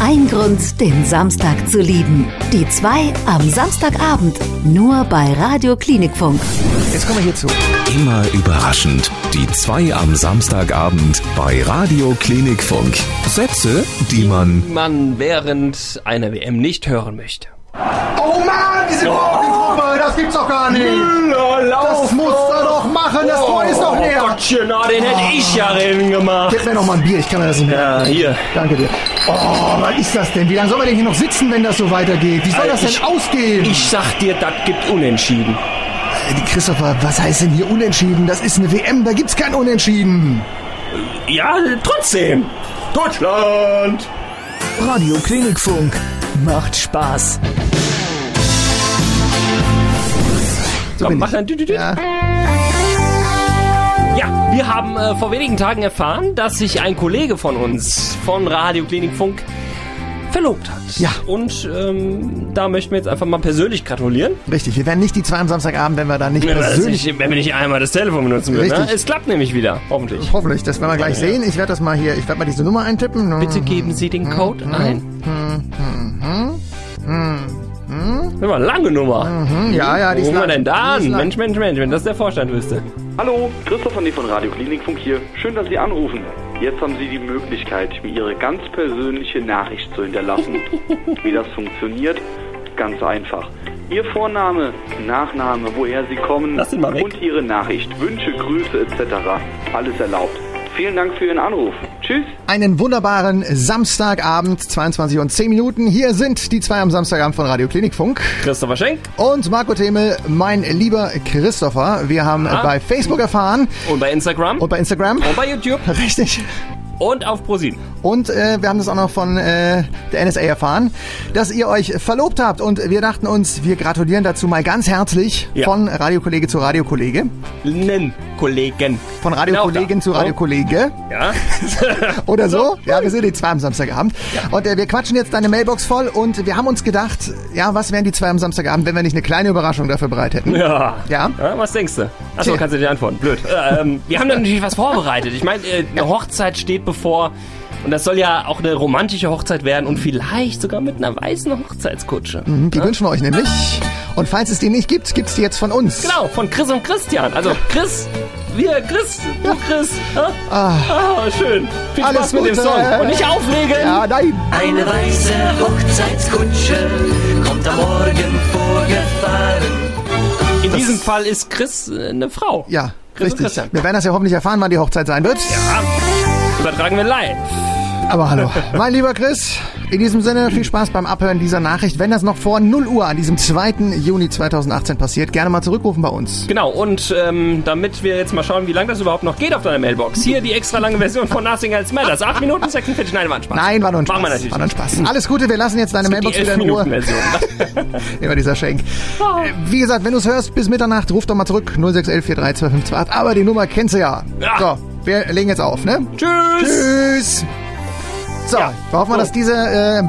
Ein Grund, den Samstag zu lieben. Die zwei am Samstagabend. Nur bei Radio Klinikfunk. Jetzt kommen wir hierzu. Immer überraschend. Die zwei am Samstagabend bei Radio Klinikfunk. Sätze, die man man während einer WM nicht hören möchte. Oh Mann, diese Gruppe, das gibt's doch gar nicht. Das musst du doch machen, das Tor ist doch leer. Oh Gottchen, na, den hätte ich ja drin gemacht. Gib mir noch mal ein Bier, ich kann mir das nicht mehr. Ja, hier. Danke dir. Oh, was ist das denn? Wie lange soll man denn hier noch sitzen, wenn das so weitergeht? Wie soll das denn Ich- ausgehen? Ich sag dir, das gibt Unentschieden. Die Christopher, was heißt denn hier unentschieden? Das ist eine WM, da gibt's kein Unentschieden. Ja, trotzdem. Deutschland! Radio Klinikfunk. Macht Spaß. So Komm, mach ich. dann. dü- dü- dü. Ja. Ja, wir haben äh, vor wenigen Tagen erfahren, dass sich ein Kollege von uns von Radio Klinikfunk verlobt hat. Ja. Und ähm, da möchten wir jetzt einfach mal persönlich gratulieren. Richtig, wir werden nicht die zwei am Samstagabend, wenn wir da nicht das persönlich... nicht, wenn wir nicht einmal das Telefon benutzen würden. Ne? Richtig. Es klappt nämlich wieder, hoffentlich. Hoffentlich, das werden wir gleich sehen. Ich werde das mal hier, ich werde mal diese Nummer eintippen. Bitte geben Sie den Code ein. Das war eine lange Nummer. Ja, ja, die Wo ist rufen wir lang. denn da ist an? lang. Mensch, Mensch, Mensch, wenn das der Vorstand wüsste. Hallo, Christoph von Radio Klinikfunk hier. Schön, dass Sie anrufen. Jetzt haben Sie die Möglichkeit, mir Ihre ganz persönliche Nachricht zu hinterlassen. Wie das funktioniert? Ganz einfach. Ihr Vorname, Nachname, woher Sie kommen und Ihre Nachricht, Wünsche, Grüße etc. Alles erlaubt. Vielen Dank für Ihren Anruf. Tschüss. Einen wunderbaren Samstagabend, 22 und 10 Minuten. Hier sind die zwei am Samstagabend von Radio Klinikfunk. Christopher Schenk Und Marco Themel, mein lieber Christopher. Wir haben Ah. bei Facebook erfahren und bei Instagram und bei Instagram. und bei YouTube Richtig. und auf ProSieben. Und äh, wir haben das auch noch von äh, der NSA erfahren, dass ihr euch verlobt habt. Und wir dachten uns, wir gratulieren dazu mal ganz herzlich Ja. von Radiokollege zu Radiokollege. Nen Kollegen. Von Radiokollegin Genau zu. Radiokollege. Ja. Oder so? Ja, wir sind die zwei am Samstagabend. Und äh, wir quatschen jetzt deine Mailbox voll und wir haben uns gedacht, ja, was wären die zwei am Samstagabend, wenn wir nicht eine kleine Überraschung dafür bereit hätten? Ja. Ja? ja. Was denkst du? Achso, kannst du dir antworten. Blöd. Äh, ähm, wir haben da natürlich was vorbereitet. Ich meine, äh, eine Hochzeit steht bevor. Und das soll ja auch eine romantische Hochzeit werden und vielleicht sogar mit einer weißen Hochzeitskutsche. Mhm, Die wünschen wir euch nämlich. Und falls es die nicht gibt, gibt's die jetzt von uns. Genau, von Chris und Christian. Also Chris, wir, Chris, du Chris. Ja? Ah. schön. Viel Alles Spaß mit dem. Song. Und nicht auflegen. Ja, nein. Eine weiße Hochzeitskutsche kommt am Morgen vorgefahren. In diesem Fall ist Chris äh, eine Frau. Ja, Chris und richtig. Christian. Wir werden das ja hoffentlich erfahren, wann die Hochzeit sein wird. Übertragen wir live. Aber hallo, mein lieber Chris, in diesem Sinne viel Spaß beim Abhören dieser Nachricht. Wenn das noch vor 0 Uhr an diesem 2. Juni 2018 passiert, gerne mal zurückrufen bei uns. Genau, und ähm, damit wir jetzt mal schauen, wie lange das überhaupt noch geht auf deiner Mailbox. Hier die extra lange Version von Nothing Else Matters. 8 Minuten 46, nein, war ein Spaß. Nein, war nur ein Spaß. Machen wir natürlich war nur ein. Spaß. Alles Gute, wir lassen jetzt deine Mailbox wieder in Ruhe. 11-Minuten-Version. Immer dieser Schenk. Äh, Wie gesagt, wenn du es hörst, bis Mitternacht, ruf doch mal zurück. 0611 432 Aber die Nummer kennst du ja. Ja. So, wir legen jetzt auf, ne? Tschüss. Tschüss. So, Ja. wir hoffen mal, So. dass diese äh,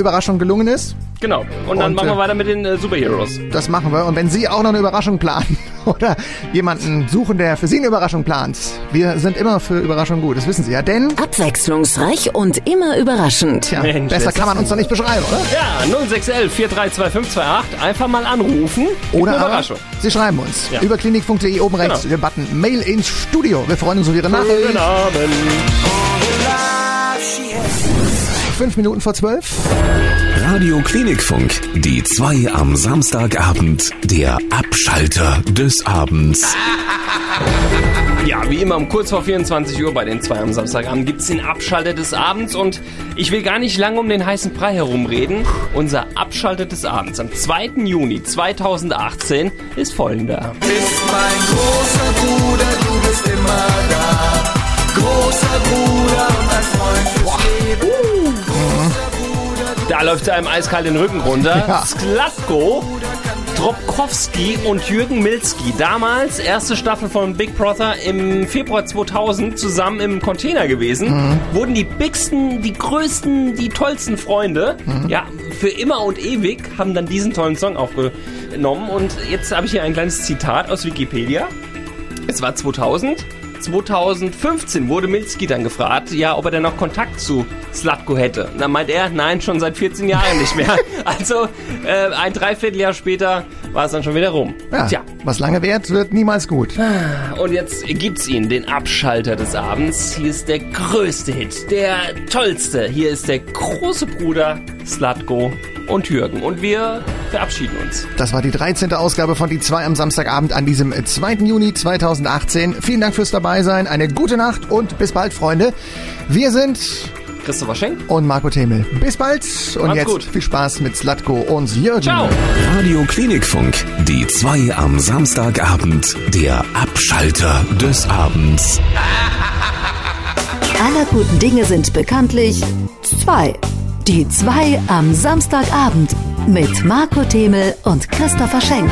Überraschung gelungen ist. Genau, und dann Und, machen wir äh, weiter mit den äh, Superheroes. Das machen wir. Und wenn Sie auch noch eine Überraschung planen oder jemanden suchen, der für Sie eine Überraschung plant, wir sind immer für Überraschungen gut. Das wissen Sie ja. Denn, Abwechslungsreich und immer überraschend. tja, Mensch, besser kann man uns doch nicht beschreiben, oder? Ja, 0611 432528. Einfach mal anrufen. Oder eine aber Überraschung. Sie schreiben uns Ja. über klinik.de oben rechts Genau. den Button Mail ins Studio. Wir freuen uns auf Ihre Nachricht. Guten Abend. Fünf Minuten vor zwölf. Radio Klinikfunk. Die zwei am Samstagabend. Der Abschalter des Abends. Ja, wie immer um kurz vor 24 Uhr bei den zwei am Samstagabend gibt's den Abschalter des Abends und ich will gar nicht lange um den heißen Brei herumreden. Unser Abschalter des Abends am 2. Juni 2018 ist folgender. Bist mein großer Bruder, du bist läuft einem eiskalt den Rücken runter. Ja. Sklatko, Dropkowski und Jürgen Milski. Damals erste Staffel von Big Brother im Februar 2000 zusammen im Container gewesen. Wurden die bigsten, die größten, die tollsten Freunde. Ja, für immer und ewig haben dann diesen tollen Song aufgenommen. Und jetzt habe ich hier ein kleines Zitat aus Wikipedia. Es war 2000. 2015 wurde Milski dann gefragt, ja, ob er denn noch Kontakt zu Slatko hätte. Und dann meint er, nein, schon seit 14 Jahren nicht mehr. Also äh, ein Dreivierteljahr später war es dann schon wieder rum. Ja, Tja, was lange währt, wird niemals gut. und jetzt gibt's ihn, den Abschalter des Abends. Hier ist der größte Hit, der tollste. Hier ist der große Bruder Slatko und Jürgen. Und wir verabschieden uns. Das war die 13. Ausgabe von Die 2 am Samstagabend an diesem 2. Juni 2018. Vielen Dank fürs Dabeisein, eine gute Nacht und bis bald, Freunde. Wir sind Christopher Schenk. und Marco Themel. Bis bald und Macht's jetzt gut. viel Spaß mit Slatko und Jürgen. Ciao. Radio Klinikfunk, die zwei am Samstagabend, der Abschalter des Abends. Aller guten Dinge sind bekanntlich zwei. Die zwei am Samstagabend mit Marco Themel und Christopher Schenk.